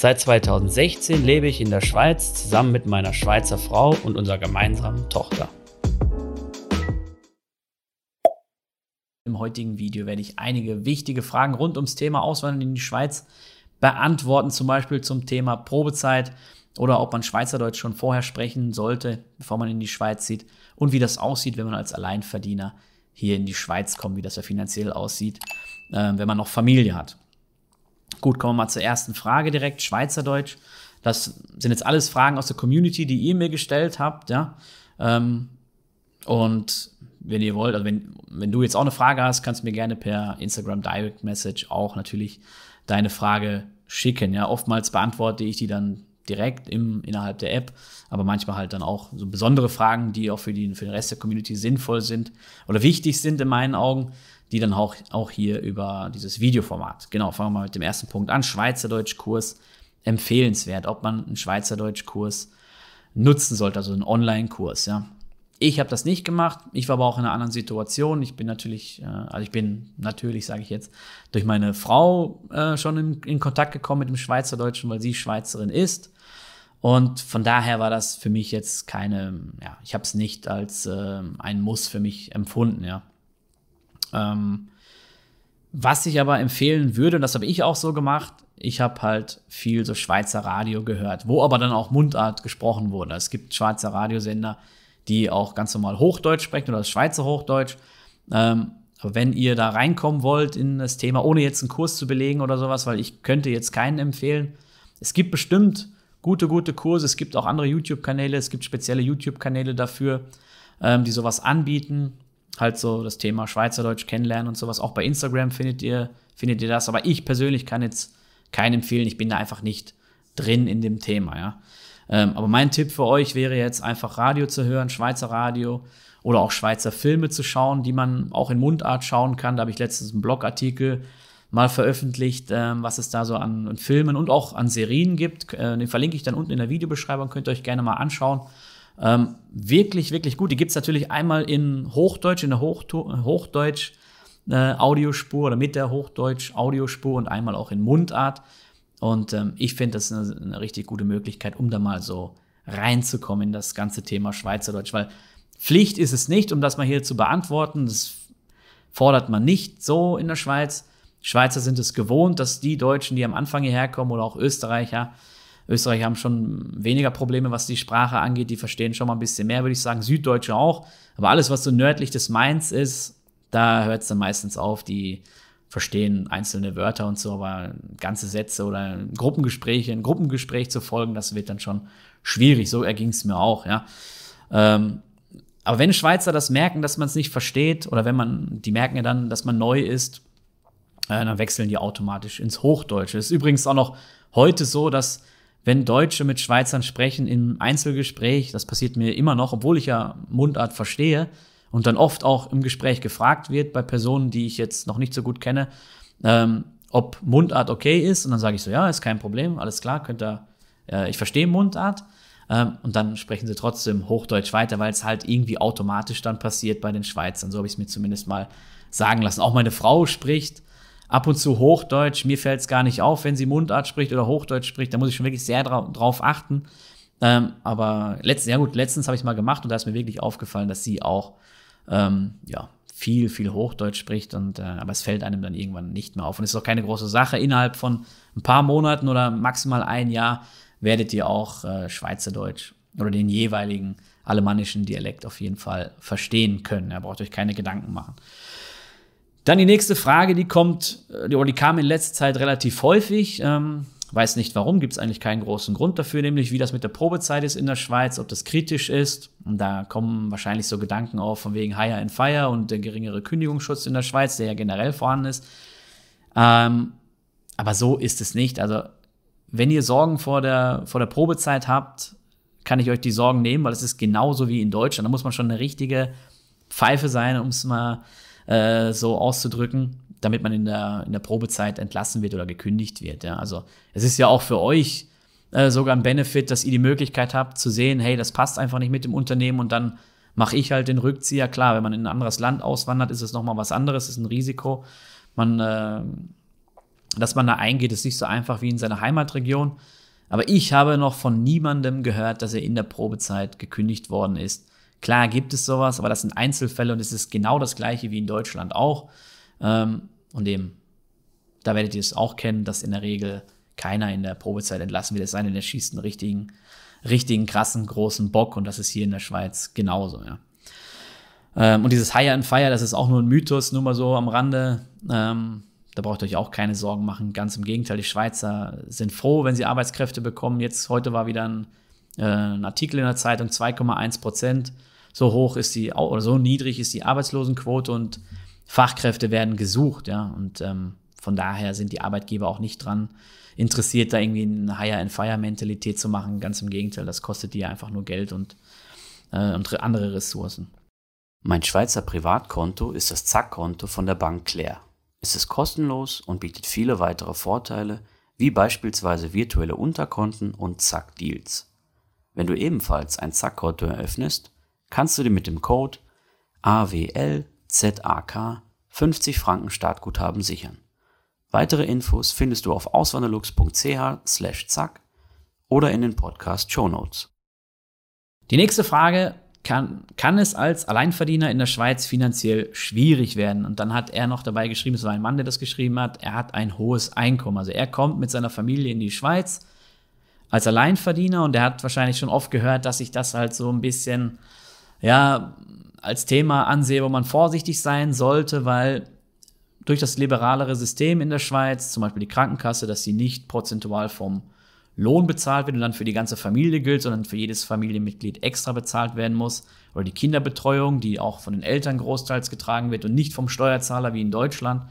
Seit 2016 lebe ich in der Schweiz zusammen mit meiner Schweizer Frau und unserer gemeinsamen Tochter. Im heutigen Video werde ich einige wichtige Fragen rund ums Thema Auswandern in die Schweiz beantworten, zum Beispiel zum Thema Probezeit, oder ob man Schweizerdeutsch schon vorher sprechen sollte, bevor man in die Schweiz zieht und wie das aussieht, wenn man als Alleinverdiener hier in die Schweiz kommt, wie das ja finanziell aussieht, äh, wenn man noch Familie hat. Gut, kommen wir mal zur ersten Frage direkt, Schweizerdeutsch. Das sind jetzt alles Fragen aus der Community, die ihr mir gestellt habt, ja. Ähm, und wenn ihr wollt, also wenn, wenn du jetzt auch eine Frage hast, kannst du mir gerne per Instagram Direct Message auch natürlich deine Frage schicken. Ja, oftmals beantworte ich die dann direkt im, innerhalb der App, aber manchmal halt dann auch so besondere Fragen, die auch für, die, für den Rest der Community sinnvoll sind oder wichtig sind in meinen Augen, die dann auch, auch hier über dieses Videoformat. Genau, fangen wir mal mit dem ersten Punkt an. Schweizerdeutschkurs empfehlenswert, ob man einen Schweizerdeutschkurs nutzen sollte, also einen Online-Kurs, ja. Ich habe das nicht gemacht. Ich war aber auch in einer anderen Situation. Ich bin natürlich, äh, also ich bin natürlich, sage ich jetzt, durch meine Frau äh, schon in, in, Kontakt gekommen mit dem Schweizerdeutschen, weil sie Schweizerin ist. Und von daher war das für mich jetzt keine, ja, ich habe es nicht als äh, ein Muss für mich empfunden, ja. Ähm, was ich aber empfehlen würde, und das habe ich auch so gemacht, ich habe halt viel so Schweizer Radio gehört, wo aber dann auch Mundart gesprochen wurde. Es gibt Schweizer Radiosender, die auch ganz normal Hochdeutsch sprechen oder das Schweizer Hochdeutsch. Ähm, aber wenn ihr da reinkommen wollt in das Thema, ohne jetzt einen Kurs zu belegen oder sowas, weil ich könnte jetzt keinen empfehlen. Es gibt bestimmt gute, gute Kurse. Es gibt auch andere YouTube-Kanäle. Es gibt spezielle YouTube-Kanäle dafür, ähm, die sowas anbieten. Halt so das Thema Schweizerdeutsch kennenlernen und sowas. Auch bei Instagram findet ihr, findet ihr das. Aber ich persönlich kann jetzt keinen empfehlen. Ich bin da einfach nicht drin in dem Thema, ja. Ähm, aber mein Tipp für euch wäre jetzt einfach Radio zu hören, Schweizer Radio oder auch Schweizer Filme zu schauen, die man auch in Mundart schauen kann. Da habe ich letztens einen Blogartikel mal veröffentlicht, ähm, was es da so an, an, Filmen und auch an Serien gibt. Äh, den verlinke ich dann unten in der Videobeschreibung, könnt ihr euch gerne mal anschauen. Ähm, wirklich, wirklich gut. Die gibt es natürlich einmal in Hochdeutsch, in der Hochto Hochdeutsch äh, Audiospur oder mit der Hochdeutsch Audiospur und einmal auch in Mundart. Und ähm, ich finde, das eine, eine, richtig gute Möglichkeit, um da mal so reinzukommen in das ganze Thema Schweizerdeutsch, weil Pflicht ist es nicht, um das mal hier zu beantworten. Das fordert man nicht so in der Schweiz. Schweizer sind es gewohnt, dass die Deutschen, die am Anfang hierher kommen oder auch Österreicher, Österreicher haben schon weniger Probleme, was die Sprache angeht. Die verstehen schon mal ein bisschen mehr, würde ich sagen. Süddeutsche auch. Aber alles, was so nördlich des Mainz ist, da hört es dann meistens auf. Die verstehen einzelne Wörter und so, aber ganze Sätze oder Gruppengespräche, ein Gruppengespräch zu folgen, das wird dann schon schwierig. So erging es mir auch, ja. Ähm, aber wenn Schweizer das merken, dass man es nicht versteht, oder wenn man, die merken ja dann, dass man neu ist, äh, dann wechseln die automatisch ins Hochdeutsche. Es ist übrigens auch noch heute so, dass wenn Deutsche mit Schweizern sprechen im Einzelgespräch, das passiert mir immer noch, obwohl ich ja Mundart verstehe, und dann oft auch im Gespräch gefragt wird bei Personen, die ich jetzt noch nicht so gut kenne, ähm, ob Mundart okay ist. Und dann sage ich so, ja, ist kein Problem, alles klar, könnt ihr, äh, ich verstehe Mundart. Ähm, und dann sprechen sie trotzdem Hochdeutsch weiter, weil es halt irgendwie automatisch dann passiert bei den Schweizern. So habe ich es mir zumindest mal sagen lassen. Auch meine Frau spricht ab und zu Hochdeutsch. Mir fällt es gar nicht auf, wenn sie Mundart spricht oder Hochdeutsch spricht. Da muss ich schon wirklich sehr dra drauf achten. Ähm, aber letztens, ja gut, letztens habe ich mal gemacht und da ist mir wirklich aufgefallen, dass sie auch ähm, ja, viel, viel Hochdeutsch spricht, und, äh, aber es fällt einem dann irgendwann nicht mehr auf. Und es ist auch keine große Sache. Innerhalb von ein paar Monaten oder maximal ein Jahr werdet ihr auch äh, Schweizerdeutsch oder den jeweiligen alemannischen Dialekt auf jeden Fall verstehen können. Ihr braucht euch keine Gedanken machen. Dann die nächste Frage, die kommt, äh, die, die kam in letzter Zeit relativ häufig. Ähm, Weiß nicht warum, gibt es eigentlich keinen großen Grund dafür, nämlich wie das mit der Probezeit ist in der Schweiz, ob das kritisch ist. Und da kommen wahrscheinlich so Gedanken auf von wegen Hire and Fire und der geringere Kündigungsschutz in der Schweiz, der ja generell vorhanden ist. Ähm, aber so ist es nicht. Also, wenn ihr Sorgen vor der, vor der Probezeit habt, kann ich euch die Sorgen nehmen, weil es ist genauso wie in Deutschland. Da muss man schon eine richtige Pfeife sein, um es mal äh, so auszudrücken, damit man in der, in der Probezeit entlassen wird oder gekündigt wird. Ja. Also es ist ja auch für euch äh, sogar ein Benefit, dass ihr die Möglichkeit habt zu sehen, hey, das passt einfach nicht mit dem Unternehmen und dann mache ich halt den Rückzieher. Klar, wenn man in ein anderes Land auswandert, ist es nochmal was anderes, ist ein Risiko. Man, äh, dass man da eingeht, ist nicht so einfach wie in seiner Heimatregion. Aber ich habe noch von niemandem gehört, dass er in der Probezeit gekündigt worden ist. Klar gibt es sowas, aber das sind Einzelfälle und es ist genau das gleiche wie in Deutschland auch. Ähm, und eben, da werdet ihr es auch kennen, dass in der Regel keiner in der Probezeit entlassen wird. Es sei denn, der schießt einen richtigen, richtigen, krassen, großen Bock und das ist hier in der Schweiz genauso, ja. Ähm, und dieses Hire and Fire, das ist auch nur ein Mythos, nur mal so am Rande. Ähm, da braucht ihr euch auch keine Sorgen machen. Ganz im Gegenteil, die Schweizer sind froh, wenn sie Arbeitskräfte bekommen. Jetzt, heute war wieder ein, äh, ein Artikel in der Zeitung, 2,1 Prozent. So hoch ist die, oder so niedrig ist die Arbeitslosenquote und Fachkräfte werden gesucht, ja. Und ähm, von daher sind die Arbeitgeber auch nicht dran interessiert, da irgendwie eine Hire-and-Fire-Mentalität zu machen. Ganz im Gegenteil, das kostet die einfach nur Geld und, äh, und andere Ressourcen. Mein Schweizer Privatkonto ist das Zack-Konto von der Bank Claire. Es ist kostenlos und bietet viele weitere Vorteile, wie beispielsweise virtuelle Unterkonten und Zack-Deals. Wenn du ebenfalls ein Zack-Konto eröffnest, kannst du dir mit dem Code AWLZAK 50 Franken Startguthaben sichern. Weitere Infos findest du auf auswanderlux.ch slash zack oder in den Podcast Show Notes. Die nächste Frage, kann, kann es als Alleinverdiener in der Schweiz finanziell schwierig werden? Und dann hat er noch dabei geschrieben, es war ein Mann, der das geschrieben hat, er hat ein hohes Einkommen. Also er kommt mit seiner Familie in die Schweiz als Alleinverdiener und er hat wahrscheinlich schon oft gehört, dass ich das halt so ein bisschen, ja, als Thema ansehe, wo man vorsichtig sein sollte, weil durch das liberalere System in der Schweiz, zum Beispiel die Krankenkasse, dass sie nicht prozentual vom Lohn bezahlt wird und dann für die ganze Familie gilt, sondern für jedes Familienmitglied extra bezahlt werden muss. Oder die Kinderbetreuung, die auch von den Eltern großteils getragen wird und nicht vom Steuerzahler wie in Deutschland.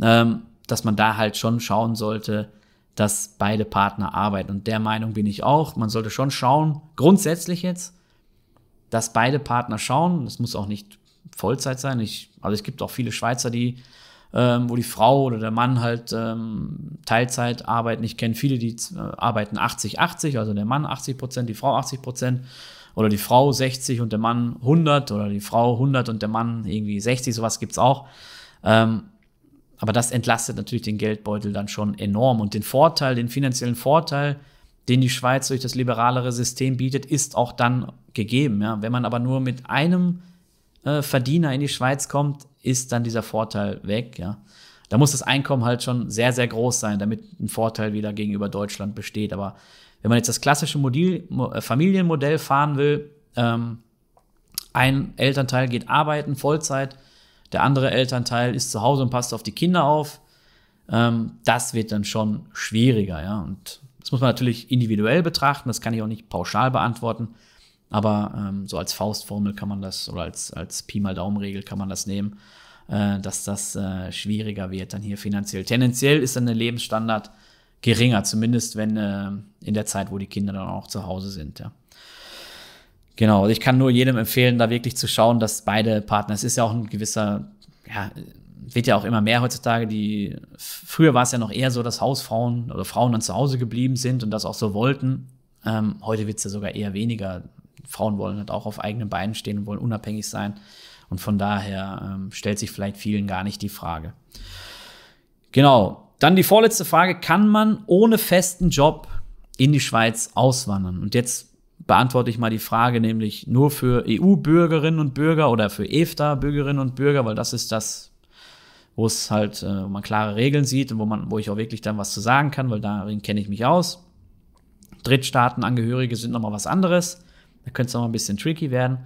Ähm, dass man da halt schon schauen sollte, dass beide Partner arbeiten. Und der Meinung bin ich auch. Man sollte schon schauen, grundsätzlich jetzt, dass beide Partner schauen. Das muss auch nicht Vollzeit sein. Ich, also es gibt auch viele Schweizer, die ähm, wo die Frau oder der Mann halt ähm, Teilzeit arbeiten. Ich kenne viele, die äh, arbeiten 80-80, also der Mann 80 Prozent, die Frau 80 Prozent. Oder die Frau 60 und der Mann 100 oder die Frau 100 und der Mann irgendwie 60, sowas gibt es auch. Ähm, aber das entlastet natürlich den Geldbeutel dann schon enorm. Und den Vorteil, den finanziellen Vorteil, den die Schweiz durch das liberalere System bietet, ist auch dann gegeben. Ja. Wenn man aber nur mit einem äh, Verdiener in die Schweiz kommt, ist dann dieser Vorteil weg. Ja. Da muss das Einkommen halt schon sehr, sehr groß sein, damit ein Vorteil wieder gegenüber Deutschland besteht. Aber wenn man jetzt das klassische Modell, äh, Familienmodell fahren will, ähm, ein Elternteil geht arbeiten, Vollzeit, der andere Elternteil ist zu Hause und passt auf die Kinder auf, ähm, das wird dann schon schwieriger. Ja. Und das muss man natürlich individuell betrachten, das kann ich auch nicht pauschal beantworten. Aber ähm, so als Faustformel kann man das oder als, als Pi mal Daumenregel kann man das nehmen, äh, dass das äh, schwieriger wird dann hier finanziell. Tendenziell ist dann der Lebensstandard geringer, zumindest wenn äh, in der Zeit, wo die Kinder dann auch zu Hause sind. Ja. Genau, ich kann nur jedem empfehlen, da wirklich zu schauen, dass beide Partner, es ist ja auch ein gewisser, ja, wird ja auch immer mehr heutzutage, die, früher war es ja noch eher so, dass Hausfrauen oder Frauen dann zu Hause geblieben sind und das auch so wollten. Ähm, heute wird es ja sogar eher weniger. Frauen wollen halt auch auf eigenen Beinen stehen und wollen unabhängig sein. Und von daher ähm, stellt sich vielleicht vielen gar nicht die Frage. Genau. Dann die vorletzte Frage. Kann man ohne festen Job in die Schweiz auswandern? Und jetzt beantworte ich mal die Frage, nämlich nur für EU-Bürgerinnen und Bürger oder für EFTA-Bürgerinnen und Bürger, weil das ist das, wo es halt, äh, wo man klare Regeln sieht und wo man, wo ich auch wirklich dann was zu sagen kann, weil darin kenne ich mich aus. Drittstaatenangehörige sind nochmal was anderes. Da könnte es noch mal ein bisschen tricky werden.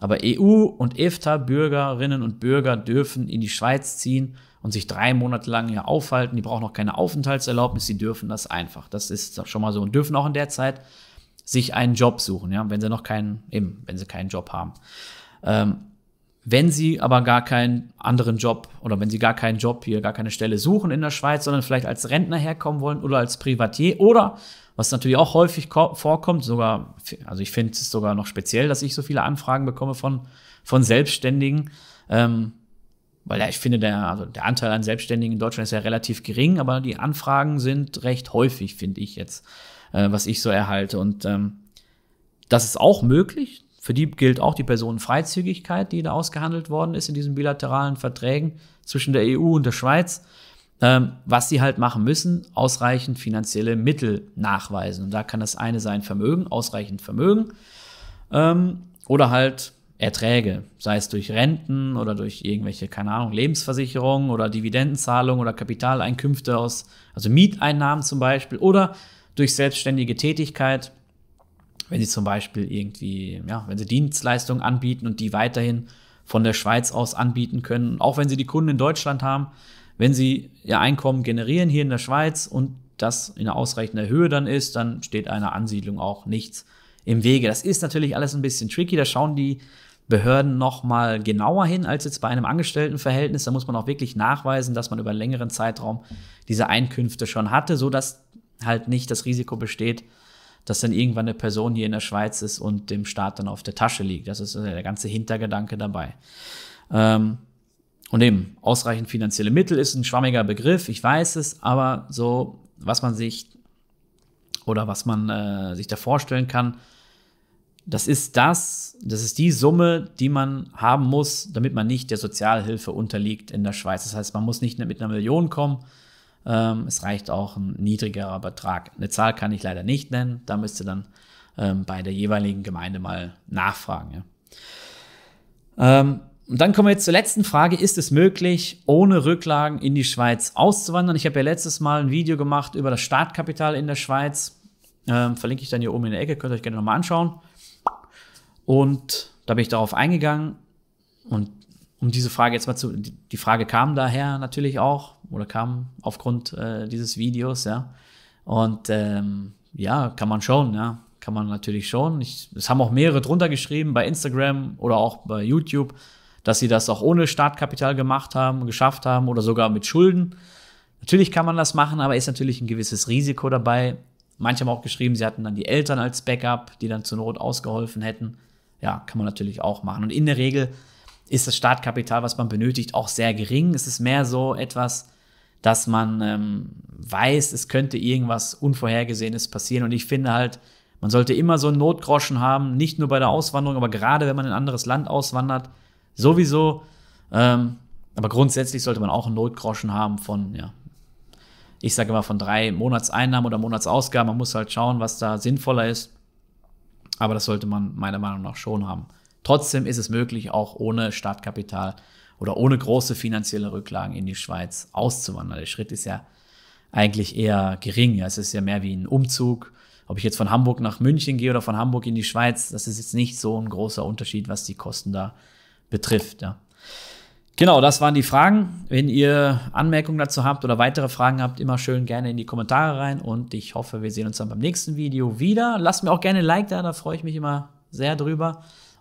Aber EU- und EFTA-Bürgerinnen und Bürger dürfen in die Schweiz ziehen und sich drei Monate lang hier aufhalten. Die brauchen noch keine Aufenthaltserlaubnis, die dürfen das einfach. Das ist schon mal so und dürfen auch in der Zeit sich einen Job suchen, ja, wenn sie noch keinen, eben, wenn sie keinen Job haben. Ähm, wenn sie aber gar keinen anderen Job oder wenn sie gar keinen Job hier, gar keine Stelle suchen in der Schweiz, sondern vielleicht als Rentner herkommen wollen oder als Privatier oder was natürlich auch häufig vorkommt, sogar, also ich finde es sogar noch speziell, dass ich so viele Anfragen bekomme von, von Selbstständigen, ähm, weil ja, ich finde, der, also der Anteil an Selbstständigen in Deutschland ist ja relativ gering, aber die Anfragen sind recht häufig, finde ich jetzt, äh, was ich so erhalte. Und ähm, das ist auch möglich. Für die gilt auch die Personenfreizügigkeit, die da ausgehandelt worden ist in diesen bilateralen Verträgen zwischen der EU und der Schweiz. Ähm, was sie halt machen müssen, ausreichend finanzielle Mittel nachweisen. Und da kann das eine sein Vermögen, ausreichend Vermögen ähm, oder halt Erträge, sei es durch Renten oder durch irgendwelche, keine Ahnung, Lebensversicherungen oder Dividendenzahlungen oder Kapitaleinkünfte aus, also Mieteinnahmen zum Beispiel oder durch selbstständige Tätigkeit wenn sie zum Beispiel irgendwie, ja, wenn sie Dienstleistungen anbieten und die weiterhin von der Schweiz aus anbieten können, auch wenn sie die Kunden in Deutschland haben, wenn sie ihr Einkommen generieren hier in der Schweiz und das in ausreichender Höhe dann ist, dann steht einer Ansiedlung auch nichts im Wege. Das ist natürlich alles ein bisschen tricky, da schauen die Behörden noch mal genauer hin als jetzt bei einem Angestelltenverhältnis. Da muss man auch wirklich nachweisen, dass man über einen längeren Zeitraum diese Einkünfte schon hatte, so dass halt nicht das Risiko besteht, dass dann irgendwann eine Person hier in der Schweiz ist und dem Staat dann auf der Tasche liegt. Das ist der ganze Hintergedanke dabei. Ähm, und eben, ausreichend finanzielle Mittel ist ein schwammiger Begriff, ich weiß es, aber so, was man sich oder was man äh, sich da vorstellen kann, das ist das, das ist die Summe, die man haben muss, damit man nicht der Sozialhilfe unterliegt in der Schweiz. Das heißt, man muss nicht mit einer Million kommen, ähm, es reicht auch ein niedrigerer Betrag. Eine Zahl kann ich leider nicht nennen. Da müsste dann ähm, bei der jeweiligen Gemeinde mal nachfragen. Ja. Ähm, und dann kommen wir jetzt zur letzten Frage. Ist es möglich, ohne Rücklagen in die Schweiz auszuwandern? Ich habe ja letztes Mal ein Video gemacht über das Startkapital in der Schweiz. Ähm, verlinke ich dann hier oben in der Ecke, könnt ihr euch gerne nochmal anschauen. Und da bin ich darauf eingegangen. Und um diese Frage jetzt mal zu, die Frage kam daher natürlich auch oder kam aufgrund äh, dieses Videos, ja. Und ähm, ja, kann man schon, ja, kann man natürlich schon. Ich, es haben auch mehrere drunter geschrieben bei Instagram oder auch bei YouTube, dass sie das auch ohne Startkapital gemacht haben, geschafft haben oder sogar mit Schulden. Natürlich kann man das machen, aber ist natürlich ein gewisses Risiko dabei. Manche haben auch geschrieben, sie hatten dann die Eltern als Backup, die dann zur Not ausgeholfen hätten. Ja, kann man natürlich auch machen. Und in der Regel ist das Startkapital, was man benötigt, auch sehr gering. Es ist mehr so etwas, dass man ähm, weiß, es könnte irgendwas Unvorhergesehenes passieren. Und ich finde halt, man sollte immer so einen Notgroschen haben, nicht nur bei der Auswanderung, aber gerade wenn man in ein anderes Land auswandert, sowieso. Ähm, aber grundsätzlich sollte man auch einen Notgroschen haben von, ja, ich sage immer von drei Monatseinnahmen oder Monatsausgaben. Man muss halt schauen, was da sinnvoller ist. Aber das sollte man meiner Meinung nach schon haben. Trotzdem ist es möglich, auch ohne Startkapital oder ohne große finanzielle Rücklagen in die Schweiz auszuwandern. Der Schritt ist ja eigentlich eher gering. Es ist ja mehr wie ein Umzug. Ob ich jetzt von Hamburg nach München gehe oder von Hamburg in die Schweiz, das ist jetzt nicht so ein großer Unterschied, was die Kosten da betrifft. Ja. Genau, das waren die Fragen. Wenn ihr Anmerkungen dazu habt oder weitere Fragen habt, immer schön gerne in die Kommentare rein und ich hoffe, wir sehen uns dann beim nächsten Video wieder. Lasst mir auch gerne ein Like da, da freue ich mich immer sehr drüber.